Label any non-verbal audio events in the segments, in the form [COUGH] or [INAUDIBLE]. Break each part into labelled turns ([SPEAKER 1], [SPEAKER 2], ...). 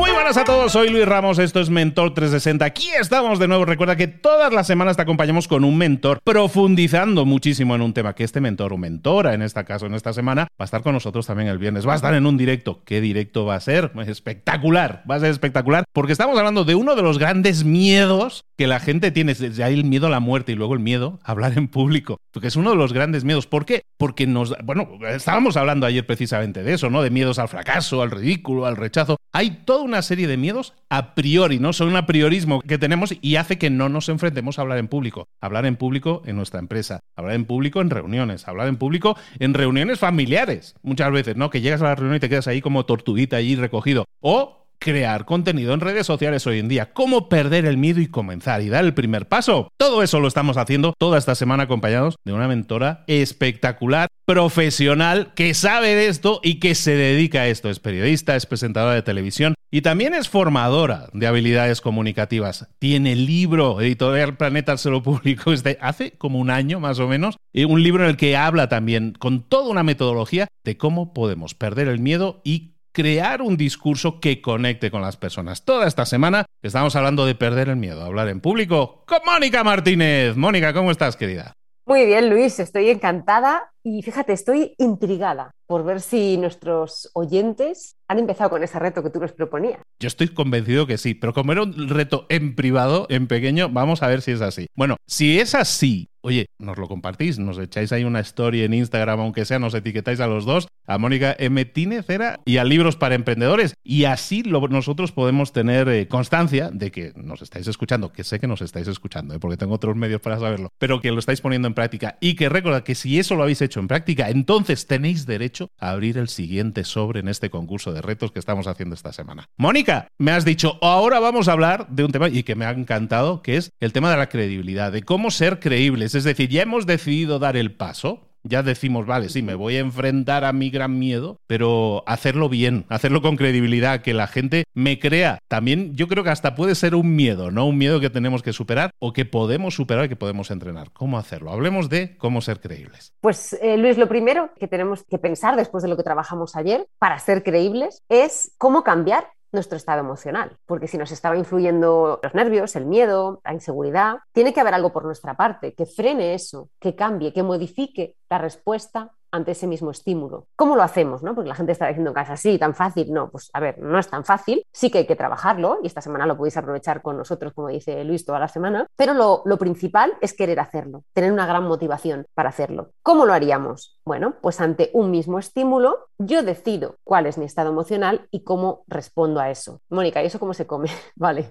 [SPEAKER 1] Muy buenas a todos, soy Luis Ramos, esto es Mentor 360. Aquí estamos de nuevo. Recuerda que todas las semanas te acompañamos con un mentor, profundizando muchísimo en un tema que este mentor o mentora, en este caso, en esta semana, va a estar con nosotros también el viernes. Va a estar en un directo. ¿Qué directo va a ser? Espectacular, va a ser espectacular, porque estamos hablando de uno de los grandes miedos que la gente tiene. Desde ahí el miedo a la muerte y luego el miedo a hablar en público, porque es uno de los grandes miedos. ¿Por qué? Porque nos. Bueno, estábamos hablando ayer precisamente de eso, ¿no? De miedos al fracaso, al ridículo, al rechazo. Hay toda una serie de miedos a priori, ¿no? Son un apriorismo que tenemos y hace que no nos enfrentemos a hablar en público. Hablar en público en nuestra empresa, hablar en público en reuniones, hablar en público en reuniones familiares, muchas veces, ¿no? Que llegas a la reunión y te quedas ahí como tortuguita allí recogido. O crear contenido en redes sociales hoy en día, cómo perder el miedo y comenzar y dar el primer paso. Todo eso lo estamos haciendo toda esta semana acompañados de una mentora espectacular, profesional, que sabe de esto y que se dedica a esto. Es periodista, es presentadora de televisión y también es formadora de habilidades comunicativas. Tiene libro, Editorial Planeta se lo publicó desde hace como un año más o menos, y un libro en el que habla también con toda una metodología de cómo podemos perder el miedo y crear un discurso que conecte con las personas. Toda esta semana estamos hablando de perder el miedo a hablar en público con Mónica Martínez. Mónica, ¿cómo estás, querida?
[SPEAKER 2] Muy bien, Luis, estoy encantada y fíjate, estoy intrigada por ver si nuestros oyentes han empezado con ese reto que tú nos proponías.
[SPEAKER 1] Yo estoy convencido que sí, pero como era un reto en privado, en pequeño, vamos a ver si es así. Bueno, si es así, oye, nos lo compartís, nos echáis ahí una story en Instagram, aunque sea, nos etiquetáis a los dos, a Mónica M. Tinecera y a Libros para Emprendedores. Y así nosotros podemos tener eh, constancia de que nos estáis escuchando, que sé que nos estáis escuchando, eh, porque tengo otros medios para saberlo, pero que lo estáis poniendo en práctica y que recuerda que si eso lo habéis hecho en práctica, entonces tenéis derecho a abrir el siguiente sobre en este concurso de retos que estamos haciendo esta semana. Mónica, me has dicho, ahora vamos a hablar de un tema y que me ha encantado, que es el tema de la credibilidad, de cómo ser creíbles. Es decir, ya hemos decidido dar el paso, ya decimos, vale, sí, me voy a enfrentar a mi gran miedo, pero hacerlo bien, hacerlo con credibilidad, que la gente me crea. También yo creo que hasta puede ser un miedo, ¿no? Un miedo que tenemos que superar o que podemos superar y que podemos entrenar. ¿Cómo hacerlo? Hablemos de cómo ser creíbles.
[SPEAKER 2] Pues eh, Luis, lo primero que tenemos que pensar después de lo que trabajamos ayer para ser creíbles es cómo cambiar nuestro estado emocional, porque si nos estaba influyendo los nervios, el miedo, la inseguridad, tiene que haber algo por nuestra parte que frene eso, que cambie, que modifique la respuesta ante ese mismo estímulo. ¿Cómo lo hacemos? ¿no? Porque la gente está diciendo en casa, sí, tan fácil. No, pues a ver, no es tan fácil. Sí que hay que trabajarlo y esta semana lo podéis aprovechar con nosotros, como dice Luis, toda la semana. Pero lo, lo principal es querer hacerlo, tener una gran motivación para hacerlo. ¿Cómo lo haríamos? Bueno, pues ante un mismo estímulo, yo decido cuál es mi estado emocional y cómo respondo a eso. Mónica, ¿y eso cómo se come? [LAUGHS] vale.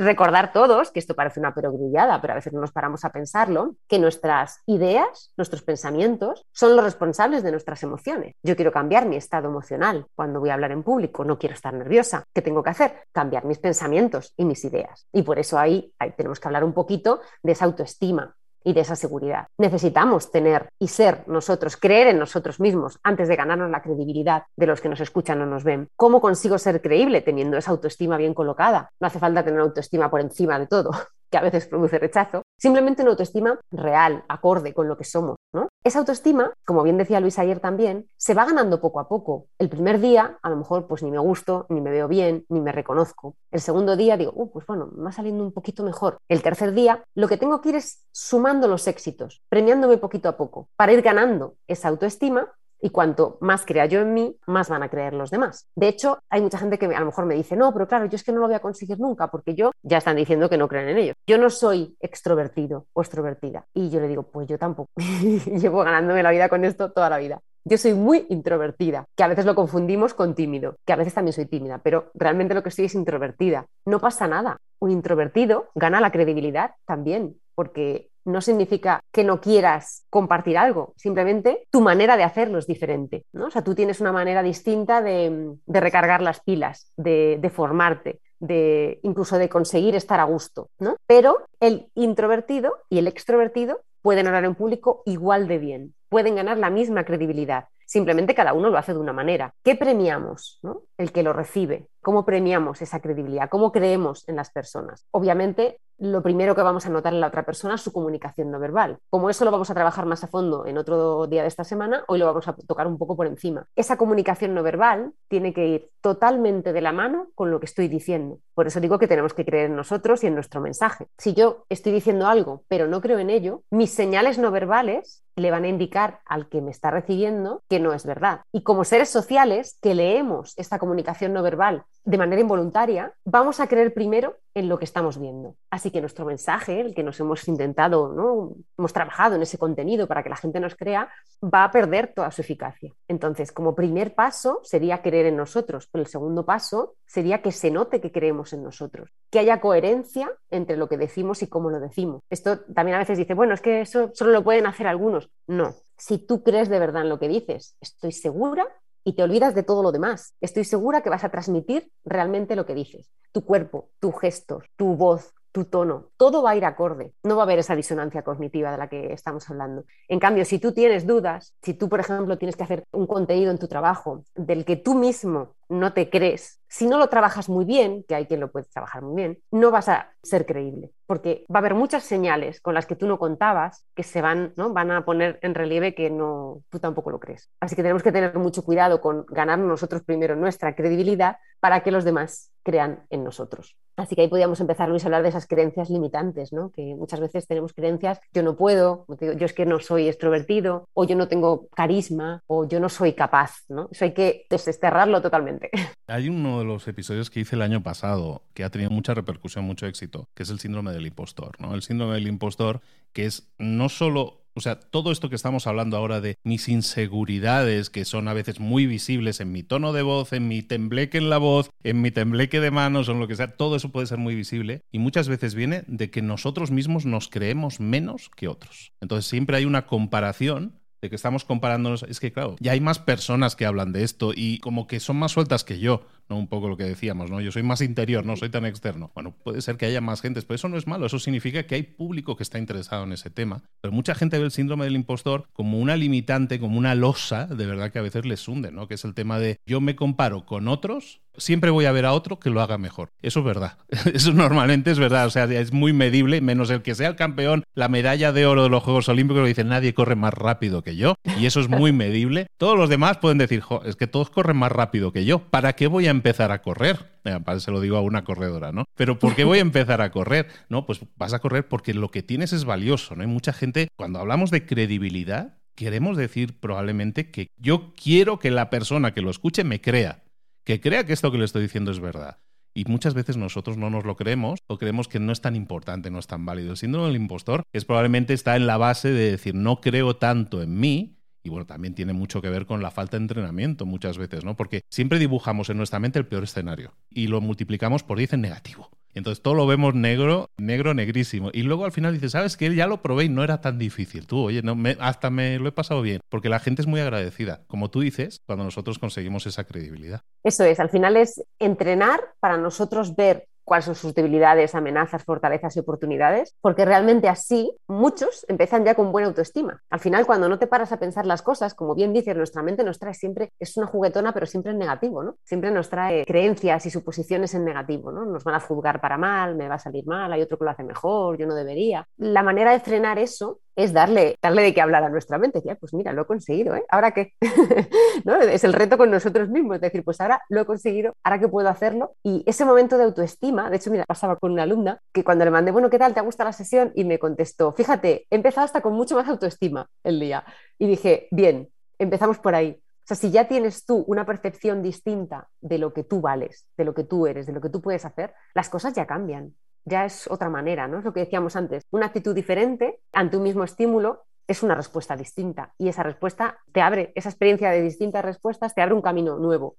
[SPEAKER 2] Recordar todos, que esto parece una perogrillada, pero a veces no nos paramos a pensarlo, que nuestras ideas, nuestros pensamientos, son los responsables de nuestras emociones. Yo quiero cambiar mi estado emocional cuando voy a hablar en público, no quiero estar nerviosa. ¿Qué tengo que hacer? Cambiar mis pensamientos y mis ideas. Y por eso ahí, ahí tenemos que hablar un poquito de esa autoestima, y de esa seguridad. Necesitamos tener y ser nosotros, creer en nosotros mismos antes de ganarnos la credibilidad de los que nos escuchan o nos ven. ¿Cómo consigo ser creíble teniendo esa autoestima bien colocada? No hace falta tener autoestima por encima de todo, que a veces produce rechazo, simplemente una autoestima real, acorde con lo que somos. Esa autoestima, como bien decía Luis ayer también, se va ganando poco a poco. El primer día, a lo mejor, pues ni me gusto, ni me veo bien, ni me reconozco. El segundo día digo, uh, pues bueno, me va saliendo un poquito mejor. El tercer día, lo que tengo que ir es sumando los éxitos, premiándome poquito a poco, para ir ganando esa autoestima y cuanto más crea yo en mí, más van a creer los demás. De hecho, hay mucha gente que a lo mejor me dice, no, pero claro, yo es que no lo voy a conseguir nunca porque yo ya están diciendo que no creen en ello. Yo no soy extrovertido o extrovertida. Y yo le digo, pues yo tampoco. [LAUGHS] Llevo ganándome la vida con esto toda la vida. Yo soy muy introvertida, que a veces lo confundimos con tímido, que a veces también soy tímida, pero realmente lo que soy es introvertida. No pasa nada. Un introvertido gana la credibilidad también, porque no significa que no quieras compartir algo, simplemente tu manera de hacerlo es diferente. ¿no? O sea, tú tienes una manera distinta de, recargar las pilas, de, formarte, de incluso de conseguir estar a gusto. Pero el introvertido y el extrovertido pueden hablar en público igual de bien, pueden ganar la misma credibilidad. Simplemente cada uno lo hace de una manera. ¿Qué premiamos? El que lo recibe. ¿Cómo premiamos esa credibilidad? ¿Cómo creemos en las personas? Obviamente, lo primero que vamos a notar en la otra persona es su comunicación no verbal. Como eso lo vamos a trabajar más a fondo en otro día de esta semana, hoy lo vamos a tocar un poco por encima. Esa comunicación no verbal tiene que ir totalmente de la mano con lo que estoy diciendo. Por eso digo que tenemos que creer en nosotros y en nuestro mensaje. Si yo estoy diciendo algo, pero no creo en ello, mis señales no verbales le van a indicar al que me está recibiendo que no es verdad. Y como seres sociales que leemos esta comunicación no verbal de manera involuntaria, vamos a creer primero en lo que estamos viendo. Así que nuestro mensaje, el que nos hemos intentado, ¿no? hemos trabajado en ese contenido para que la gente nos crea, va a perder toda su eficacia. Entonces, como primer paso sería creer en nosotros, el segundo paso sería que se note que creemos en nosotros, que haya coherencia entre lo que decimos y cómo lo decimos. Esto también a veces dice, bueno, es que eso solo lo pueden hacer algunos. No, si tú crees de verdad en lo que dices, estoy segura y te olvidas de todo lo demás. Estoy segura que vas a transmitir realmente lo que dices. Tu cuerpo, tus gestos, tu voz, tu tono, todo va a ir acorde. No va a haber esa disonancia cognitiva de la que estamos hablando. En cambio, si tú tienes dudas, si tú, por ejemplo, tienes que hacer un contenido en tu trabajo del que tú mismo no te crees, si no lo trabajas muy bien, que hay quien lo puede trabajar muy bien, no vas a ser creíble, porque va a haber muchas señales con las que tú no contabas que se van, ¿no? van a poner en relieve que no, tú tampoco lo crees. Así que tenemos que tener mucho cuidado con ganar nosotros primero nuestra credibilidad para que los demás crean en nosotros. Así que ahí podríamos empezar, Luis, a hablar de esas creencias limitantes, ¿no? que muchas veces tenemos creencias, yo no puedo, yo es que no soy extrovertido, o yo no tengo carisma, o yo no soy capaz. ¿no? Eso hay que desterrarlo totalmente.
[SPEAKER 1] Hay uno de los episodios que hice el año pasado que ha tenido mucha repercusión, mucho éxito, que es el síndrome del impostor, ¿no? El síndrome del impostor, que es no solo o sea, todo esto que estamos hablando ahora de mis inseguridades, que son a veces muy visibles en mi tono de voz, en mi tembleque en la voz, en mi tembleque de manos o en lo que sea, todo eso puede ser muy visible y muchas veces viene de que nosotros mismos nos creemos menos que otros. Entonces siempre hay una comparación de que estamos comparándonos, es que claro, ya hay más personas que hablan de esto y como que son más sueltas que yo, ¿no? Un poco lo que decíamos, ¿no? Yo soy más interior, no soy tan externo. Bueno, puede ser que haya más gente, pero eso no es malo, eso significa que hay público que está interesado en ese tema. Pero mucha gente ve el síndrome del impostor como una limitante, como una losa, de verdad que a veces les hunde, ¿no? Que es el tema de yo me comparo con otros siempre voy a ver a otro que lo haga mejor. Eso es verdad. [LAUGHS] Eso normalmente es verdad. O sea, es muy medible, menos el que sea el campeón, la medalla de oro de los Juegos Olímpicos, lo dice nadie corre más rápido que yo. Y eso es muy [LAUGHS] medible. Todos los demás pueden decir, es que todos corren más rápido que yo. ¿Para qué voy a empezar a correr? se lo digo a una corredora, ¿no? Pero ¿por qué voy a empezar a correr? No, pues vas a correr porque lo que tienes es valioso, ¿no? Hay mucha gente, cuando hablamos de credibilidad, queremos decir probablemente que yo quiero que la persona que lo escuche me crea, que crea que esto que le estoy diciendo es verdad. Y muchas veces nosotros no nos lo creemos o creemos que no es tan importante, no es tan válido. El síndrome del impostor es probablemente está en la base de decir no creo tanto en mí y bueno, también tiene mucho que ver con la falta de entrenamiento muchas veces, ¿no? Porque siempre dibujamos en nuestra mente el peor escenario y lo multiplicamos por 10 en negativo. Entonces todo lo vemos negro, negro, negrísimo. Y luego al final dices, ¿sabes qué? Ya lo probé y no era tan difícil. Tú, oye, no, me, hasta me lo he pasado bien. Porque la gente es muy agradecida, como tú dices, cuando nosotros conseguimos esa credibilidad.
[SPEAKER 2] Eso es, al final es entrenar para nosotros ver cuáles son sus debilidades, amenazas, fortalezas y oportunidades, porque realmente así muchos empiezan ya con buena autoestima. Al final, cuando no te paras a pensar las cosas, como bien dices, nuestra mente nos trae siempre, es una juguetona, pero siempre en negativo, ¿no? Siempre nos trae creencias y suposiciones en negativo, ¿no? Nos van a juzgar para mal, me va a salir mal, hay otro que lo hace mejor, yo no debería. La manera de frenar eso es darle, darle de qué hablar a nuestra mente. Ya, pues mira, lo he conseguido, ¿eh? ¿Ahora qué? [LAUGHS] ¿No? Es el reto con nosotros mismos, decir, pues ahora lo he conseguido, ahora que puedo hacerlo. Y ese momento de autoestima, de hecho, mira, pasaba con una alumna que cuando le mandé, bueno, ¿qué tal? ¿Te gusta la sesión? Y me contestó, fíjate, he empezado hasta con mucho más autoestima el día. Y dije, bien, empezamos por ahí. O sea, si ya tienes tú una percepción distinta de lo que tú vales, de lo que tú eres, de lo que tú puedes hacer, las cosas ya cambian ya es otra manera, ¿no? Es lo que decíamos antes. Una actitud diferente ante un mismo estímulo es una respuesta distinta y esa respuesta te abre, esa experiencia de distintas respuestas te abre un camino nuevo,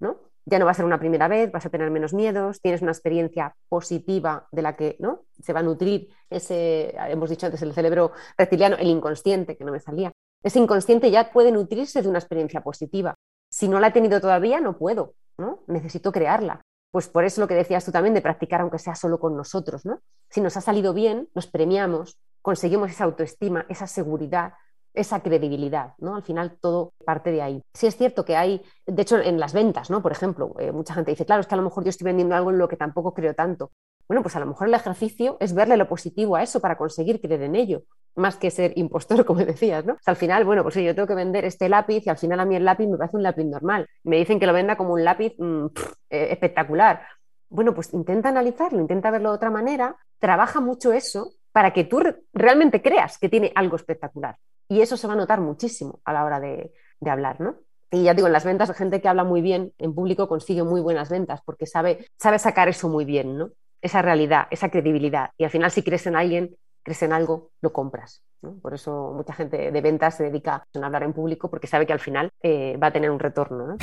[SPEAKER 2] ¿no? Ya no va a ser una primera vez, vas a tener menos miedos, tienes una experiencia positiva de la que ¿no? se va a nutrir ese, hemos dicho antes, el cerebro reptiliano, el inconsciente, que no me salía. Ese inconsciente ya puede nutrirse de una experiencia positiva. Si no la he tenido todavía, no puedo, ¿no? Necesito crearla pues por eso lo que decías tú también de practicar aunque sea solo con nosotros, ¿no? Si nos ha salido bien, nos premiamos, conseguimos esa autoestima, esa seguridad, esa credibilidad, ¿no? Al final todo parte de ahí. Sí es cierto que hay, de hecho en las ventas, ¿no? Por ejemplo, eh, mucha gente dice, claro, es que a lo mejor yo estoy vendiendo algo en lo que tampoco creo tanto. Bueno, pues a lo mejor el ejercicio es verle lo positivo a eso para conseguir creer en ello, más que ser impostor, [LAUGHS] como decías, ¿no? al final, bueno, pues yo tengo que vender este lápiz y al final a mí el lápiz me parece un lápiz normal. Me dicen que lo venda como un lápiz mm, eh, espectacular. Bueno, pues intenta analizarlo, intenta verlo de otra manera, trabaja mucho eso para que tú realmente creas que tiene algo espectacular. Y eso se va a notar muchísimo a la hora de, de hablar, ¿no? Y ya digo, en las ventas, la gente que habla muy bien en público consigue muy buenas ventas porque sabe, sabe sacar eso muy bien, ¿no? Esa realidad, esa credibilidad. Y al final, si crees en alguien, crees en algo, lo compras. Por eso mucha gente de ventas se dedica a hablar en público porque sabe que al final eh, va a tener un retorno.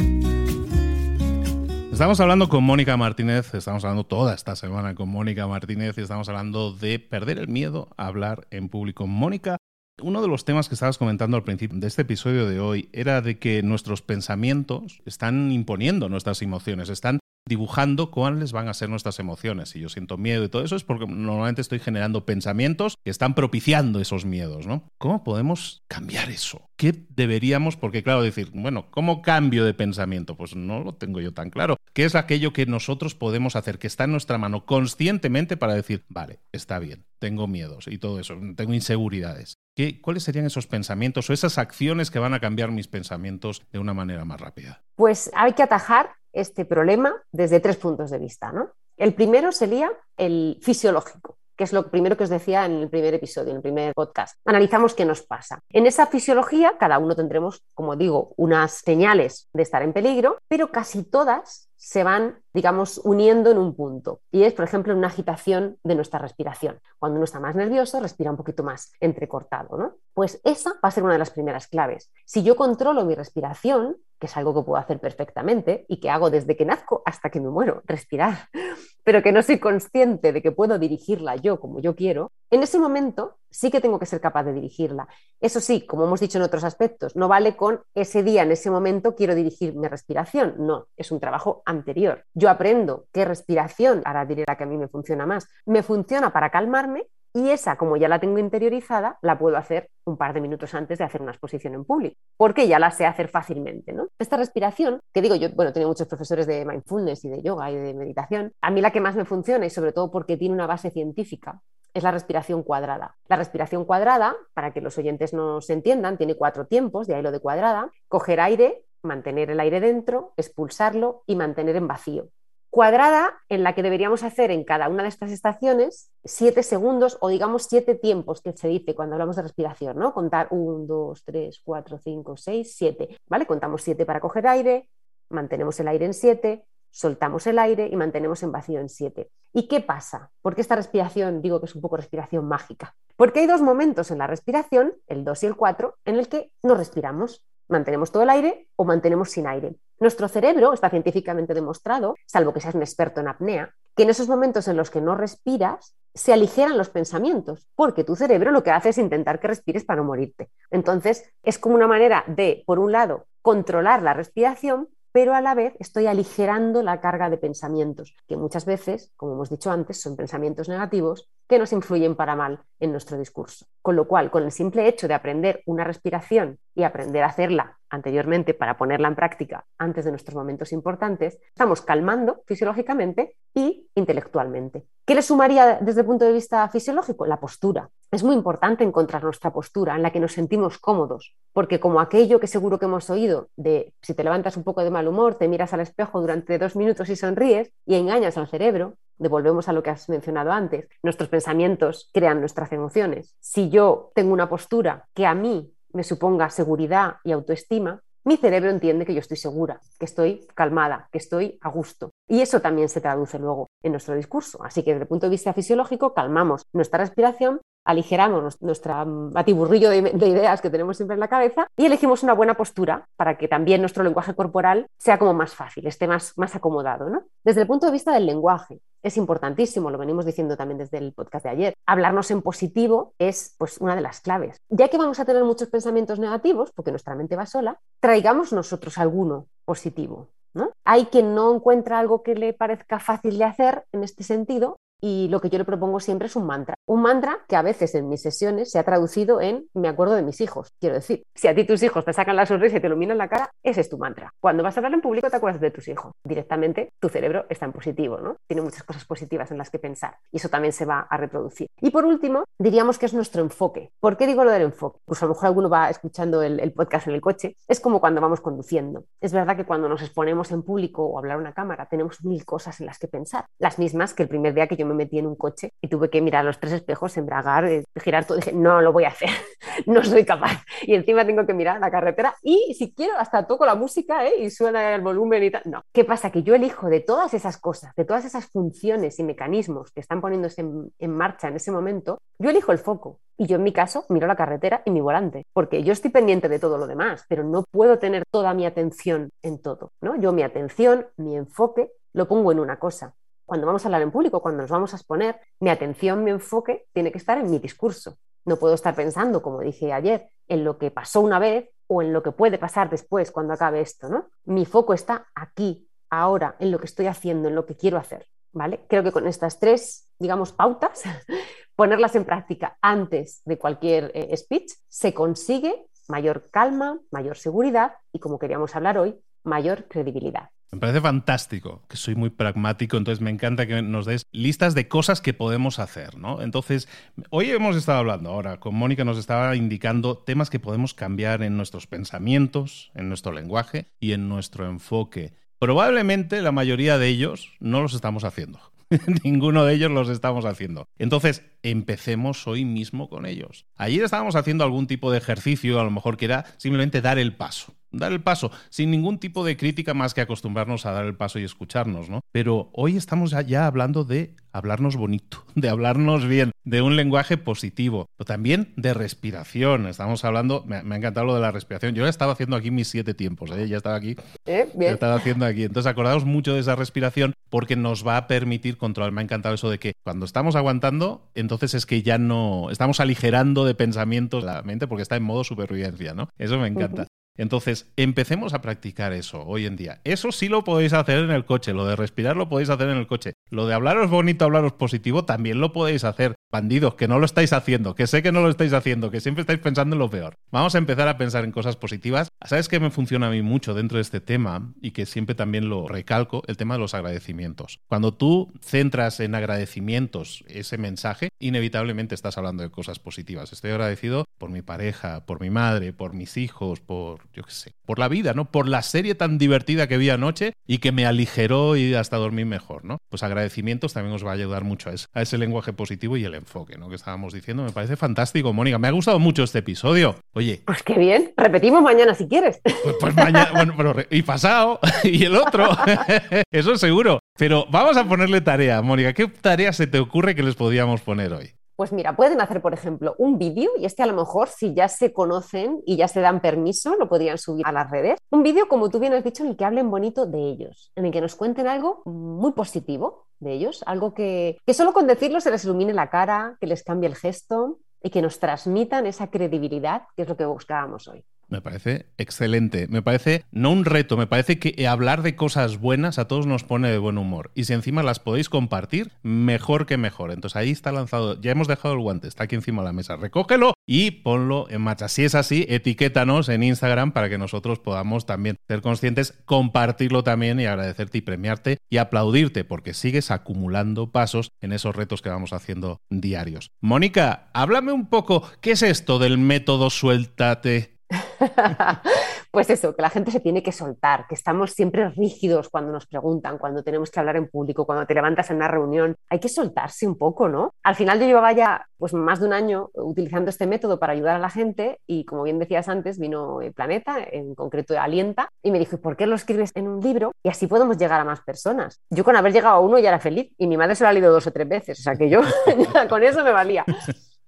[SPEAKER 1] Estamos hablando con Mónica Martínez, estamos hablando toda esta semana con Mónica Martínez y estamos hablando de perder el miedo a hablar en público. Mónica, uno de los temas que estabas comentando al principio de este episodio de hoy era de que nuestros pensamientos están imponiendo nuestras emociones, están dibujando cuáles van a ser nuestras emociones. Si yo siento miedo y todo eso es porque normalmente estoy generando pensamientos que están propiciando esos miedos, ¿no? ¿Cómo podemos cambiar eso? ¿Qué deberíamos? Porque claro, decir, bueno, ¿cómo cambio de pensamiento? Pues no lo tengo yo tan claro. ¿Qué es aquello que nosotros podemos hacer, que está en nuestra mano conscientemente para decir, vale, está bien, tengo miedos y todo eso, tengo inseguridades? ¿Qué, ¿Cuáles serían esos pensamientos o esas acciones que van a cambiar mis pensamientos de una manera más rápida?
[SPEAKER 2] Pues hay que atajar este problema desde tres puntos de vista. ¿no? El primero sería el fisiológico que es lo primero que os decía en el primer episodio, en el primer podcast. Analizamos qué nos pasa. En esa fisiología, cada uno tendremos, como digo, unas señales de estar en peligro, pero casi todas se van, digamos, uniendo en un punto. Y es, por ejemplo, una agitación de nuestra respiración. Cuando uno está más nervioso, respira un poquito más entrecortado, ¿no? Pues esa va a ser una de las primeras claves. Si yo controlo mi respiración, que es algo que puedo hacer perfectamente y que hago desde que nazco hasta que me muero, respirar, [LAUGHS] pero que no soy consciente de que puedo dirigirla yo como yo quiero, en ese momento sí que tengo que ser capaz de dirigirla. Eso sí, como hemos dicho en otros aspectos, no vale con ese día, en ese momento quiero dirigir mi respiración, no, es un trabajo anterior. Yo aprendo qué respiración, ahora diré la que a mí me funciona más, me funciona para calmarme y esa, como ya la tengo interiorizada, la puedo hacer un par de minutos antes de hacer una exposición en público, porque ya la sé hacer fácilmente. Esta respiración, que digo, yo bueno, tengo muchos profesores de mindfulness y de yoga y de meditación, a mí la que más me funciona y sobre todo porque tiene una base científica es la respiración cuadrada. La respiración cuadrada, para que los oyentes nos entiendan, tiene cuatro tiempos, de ahí lo de cuadrada, coger aire, mantener el aire dentro, expulsarlo y mantener en vacío. Cuadrada en la que deberíamos hacer en cada una de estas estaciones siete segundos o digamos siete tiempos que se dice cuando hablamos de respiración, ¿no? Contar un, dos, tres, cuatro, cinco, seis, siete, ¿vale? Contamos siete para coger aire, mantenemos el aire en siete, soltamos el aire y mantenemos en vacío en 7. ¿Y qué pasa? Porque esta respiración, digo que es un poco respiración mágica. Porque hay dos momentos en la respiración, el 2 y el 4, en el que no respiramos. Mantenemos todo el aire o mantenemos sin aire. Nuestro cerebro está científicamente demostrado, salvo que seas un experto en apnea, que en esos momentos en los que no respiras se aligeran los pensamientos, porque tu cerebro lo que hace es intentar que respires para no morirte. Entonces, es como una manera de, por un lado, controlar la respiración, pero a la vez estoy aligerando la carga de pensamientos, que muchas veces, como hemos dicho antes, son pensamientos negativos que nos influyen para mal en nuestro discurso. Con lo cual, con el simple hecho de aprender una respiración y aprender a hacerla anteriormente para ponerla en práctica antes de nuestros momentos importantes, estamos calmando fisiológicamente y intelectualmente. ¿Qué le sumaría desde el punto de vista fisiológico? La postura. Es muy importante encontrar nuestra postura en la que nos sentimos cómodos, porque como aquello que seguro que hemos oído de si te levantas un poco de mal humor, te miras al espejo durante dos minutos y sonríes y engañas al cerebro, devolvemos a lo que has mencionado antes, nuestros pensamientos crean nuestras emociones. Si yo tengo una postura que a mí me suponga seguridad y autoestima, mi cerebro entiende que yo estoy segura, que estoy calmada, que estoy a gusto. Y eso también se traduce luego en nuestro discurso. Así que desde el punto de vista fisiológico, calmamos nuestra respiración aligeramos nuestro batiburrillo de, ideas que tenemos siempre en la cabeza y elegimos una buena postura para que también nuestro lenguaje corporal sea como más fácil, esté más, más acomodado. ¿no? Desde el punto de vista del lenguaje, es importantísimo, lo venimos diciendo también desde el podcast de ayer, hablarnos en positivo es pues, una de las claves. Ya que vamos a tener muchos pensamientos negativos, porque nuestra mente va sola, traigamos nosotros alguno positivo. ¿no? Hay quien no encuentra algo que le parezca fácil de hacer en este sentido y lo que yo le propongo siempre es un mantra. Un mantra que a veces en mis sesiones se ha traducido en me acuerdo de mis hijos. Quiero decir, si a ti tus hijos te sacan la sonrisa y te iluminan la cara, ese es tu mantra. Cuando vas a hablar en público te acuerdas de tus hijos. Directamente tu cerebro está en positivo, ¿no? Tiene muchas cosas positivas en las que pensar y eso también se va a reproducir. Y por último, diríamos que es nuestro enfoque. ¿Por qué digo lo del enfoque? Pues a lo mejor alguno va escuchando el, el podcast en el coche. Es como cuando vamos conduciendo. Es verdad que cuando nos exponemos en público o hablar a una cámara tenemos mil cosas en las que pensar. Las mismas que el primer día que yo me metí en un coche y tuve que mirar los tres espejos, embragar, eh, girar todo. Dije, no lo voy a hacer, [LAUGHS] no soy capaz. Y encima tengo que mirar la carretera y si quiero hasta toco la música ¿eh? y suena el volumen y tal. No, ¿qué pasa? Que yo elijo de todas esas cosas, de todas esas funciones y mecanismos que están poniéndose en, marcha en ese momento, yo elijo el foco. Y yo en mi caso miro la carretera y mi volante, porque yo estoy pendiente de todo lo demás, pero no puedo tener toda mi atención en todo. ¿no? Yo mi atención, mi enfoque, lo pongo en una cosa cuando vamos a hablar en público, cuando nos vamos a exponer, mi atención, mi enfoque tiene que estar en mi discurso. No puedo estar pensando, como dije ayer, en lo que pasó una vez o en lo que puede pasar después cuando acabe esto, ¿no? Mi foco está aquí, ahora, en lo que estoy haciendo, en lo que quiero hacer, ¿vale? Creo que con estas tres, digamos, pautas, [LAUGHS] ponerlas en práctica antes de cualquier eh, speech, se consigue mayor calma, mayor seguridad y, como queríamos hablar hoy, mayor credibilidad.
[SPEAKER 1] Me parece fantástico, que soy muy pragmático, entonces me encanta que nos des listas de cosas que podemos hacer, ¿no? Entonces, hoy hemos estado hablando, ahora con Mónica nos estaba indicando temas que podemos cambiar en nuestros pensamientos, en nuestro lenguaje y en nuestro enfoque. Probablemente la mayoría de ellos no los estamos haciendo. [LAUGHS] Ninguno de ellos los estamos haciendo. Entonces, empecemos hoy mismo con ellos. Ayer estábamos haciendo algún tipo de ejercicio, a lo mejor que era simplemente dar el paso dar el paso, sin ningún tipo de crítica más que acostumbrarnos a dar el paso y escucharnos, ¿no? Pero hoy estamos ya hablando de hablarnos bonito, [LAUGHS] de hablarnos bien, de un lenguaje positivo, pero también de respiración. Estamos hablando, me, ha encantado lo de la respiración. Yo ya estaba haciendo aquí mis siete tiempos, ¿eh? ya estaba aquí.
[SPEAKER 2] ¿Eh? Bien.
[SPEAKER 1] Ya estaba haciendo aquí. Entonces, acordaos mucho de esa respiración porque nos va a permitir controlar. Me ha encantado eso de que cuando estamos aguantando, entonces es que ya no estamos aligerando de pensamientos la mente porque está en modo supervivencia, ¿no? Eso me encanta. Entonces, empecemos a practicar eso hoy en día. Eso sí lo podéis hacer en el coche, lo de respirar lo podéis hacer en el coche. lo de hablaros bonito, hablaros positivo, también lo podéis hacer. Bandidos, que no lo estáis haciendo, que sé que no lo estáis haciendo, que siempre estáis pensando en lo peor. Vamos a empezar a pensar en cosas positivas. ¿Sabes qué me funciona a mí mucho dentro de este tema y que siempre también lo recalco? El tema de los agradecimientos. Cuando tú centras en agradecimientos ese mensaje, inevitablemente estás hablando de cosas positivas. Estoy agradecido por mi pareja, por mi madre, por mis hijos, por, yo qué sé, por la vida, ¿no? Por la serie tan divertida que vi anoche y que me aligeró y hasta dormir mejor, ¿no? Pues agradecimientos también os va a ayudar mucho a, a ese lenguaje positivo y el enfoque, ¿no? Que estábamos diciendo. Me parece fantástico, Mónica. Me ha gustado mucho este episodio. Oye.
[SPEAKER 2] Pues qué bien. Repetimos mañana si quieres.
[SPEAKER 1] Pues, pues mañana, bueno, pero, y pasado, [LAUGHS] y el otro. [LAUGHS] Eso seguro. Pero vamos a ponerle tarea, Mónica. ¿Qué tarea se te ocurre que les podíamos poner hoy?
[SPEAKER 2] Pues mira, pueden hacer, por ejemplo, un vídeo y este a lo mejor, si ya se conocen y ya se dan permiso, lo podrían subir a las redes. Un vídeo, como tú bien has dicho, en el que hablen bonito de ellos, en el que nos cuenten algo muy positivo de ellos, algo que, que solo con decirlo se les ilumine la cara, que les cambie el gesto y que nos transmitan esa credibilidad, que es lo que buscábamos hoy.
[SPEAKER 1] Me parece excelente. Me parece no un reto, me parece que hablar de cosas buenas a todos nos pone de buen humor. Y si encima las podéis compartir, mejor que mejor. Entonces ahí está lanzado. Ya hemos dejado el guante, está aquí encima de la mesa. Recógelo y ponlo en marcha. Si es así, etiquétanos en Instagram para que nosotros podamos también ser conscientes, compartirlo también y agradecerte y premiarte y aplaudirte porque sigues acumulando pasos en esos retos que vamos haciendo diarios. Mónica, háblame un poco, ¿qué es esto del método suéltate? [LAUGHS]
[SPEAKER 2] pues eso, que la gente se tiene que soltar, que estamos siempre rígidos cuando nos preguntan, cuando tenemos que hablar en público, cuando te levantas en una reunión. Hay que soltarse un poco, ¿no? Al final yo llevaba ya pues, más de un año utilizando este método para ayudar a la gente y como bien decías antes, vino el Planeta, en concreto Alienta, y me dijo, ¿por qué lo escribes en un libro? Y así podemos llegar a más personas. Yo con haber llegado a uno ya era feliz y mi madre se lo ha leído dos o tres veces, o sea que yo [LAUGHS] con eso me valía.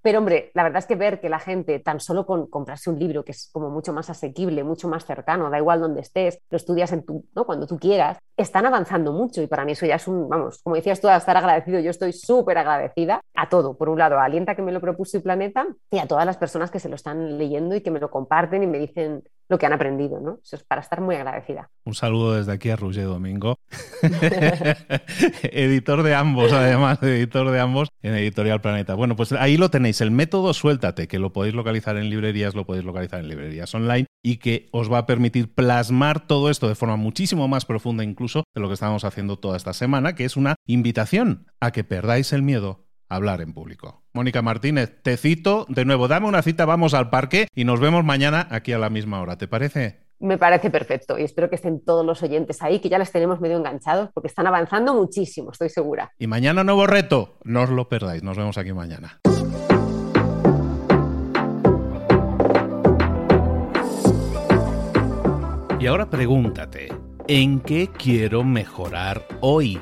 [SPEAKER 2] Pero hombre, la verdad es que ver que la gente, tan solo con comprarse un libro que es como mucho más asequible, mucho más cercano, da igual donde estés, lo estudias en tu, ¿no? cuando tú quieras, están avanzando mucho y para mí eso ya es un, vamos, como decías tú, a estar agradecido, yo estoy súper agradecida a todo. Por un lado, a Alienta que me lo propuso y Planeta y a todas las personas que se lo están leyendo y que me lo comparten y me dicen lo que han aprendido, ¿no? Eso es para estar muy agradecida.
[SPEAKER 1] Un saludo desde aquí a Roger Domingo, [LAUGHS] editor de ambos, además, editor de ambos en Editorial Planeta. Bueno, pues ahí lo tenéis, el método Suéltate, que lo podéis localizar en librerías, lo podéis localizar en librerías online y que os va a permitir plasmar todo esto de forma muchísimo más profunda incluso de lo que estamos haciendo toda esta semana, que es una invitación a que perdáis el miedo hablar en público. Mónica Martínez, te cito de nuevo, dame una cita, vamos al parque y nos vemos mañana aquí a la misma hora, ¿te parece?
[SPEAKER 2] Me parece perfecto y espero que estén todos los oyentes ahí, que ya les tenemos medio enganchados porque están avanzando muchísimo, estoy segura.
[SPEAKER 1] Y mañana nuevo reto, no os lo perdáis, nos vemos aquí mañana. Y ahora pregúntate, ¿en qué quiero mejorar hoy?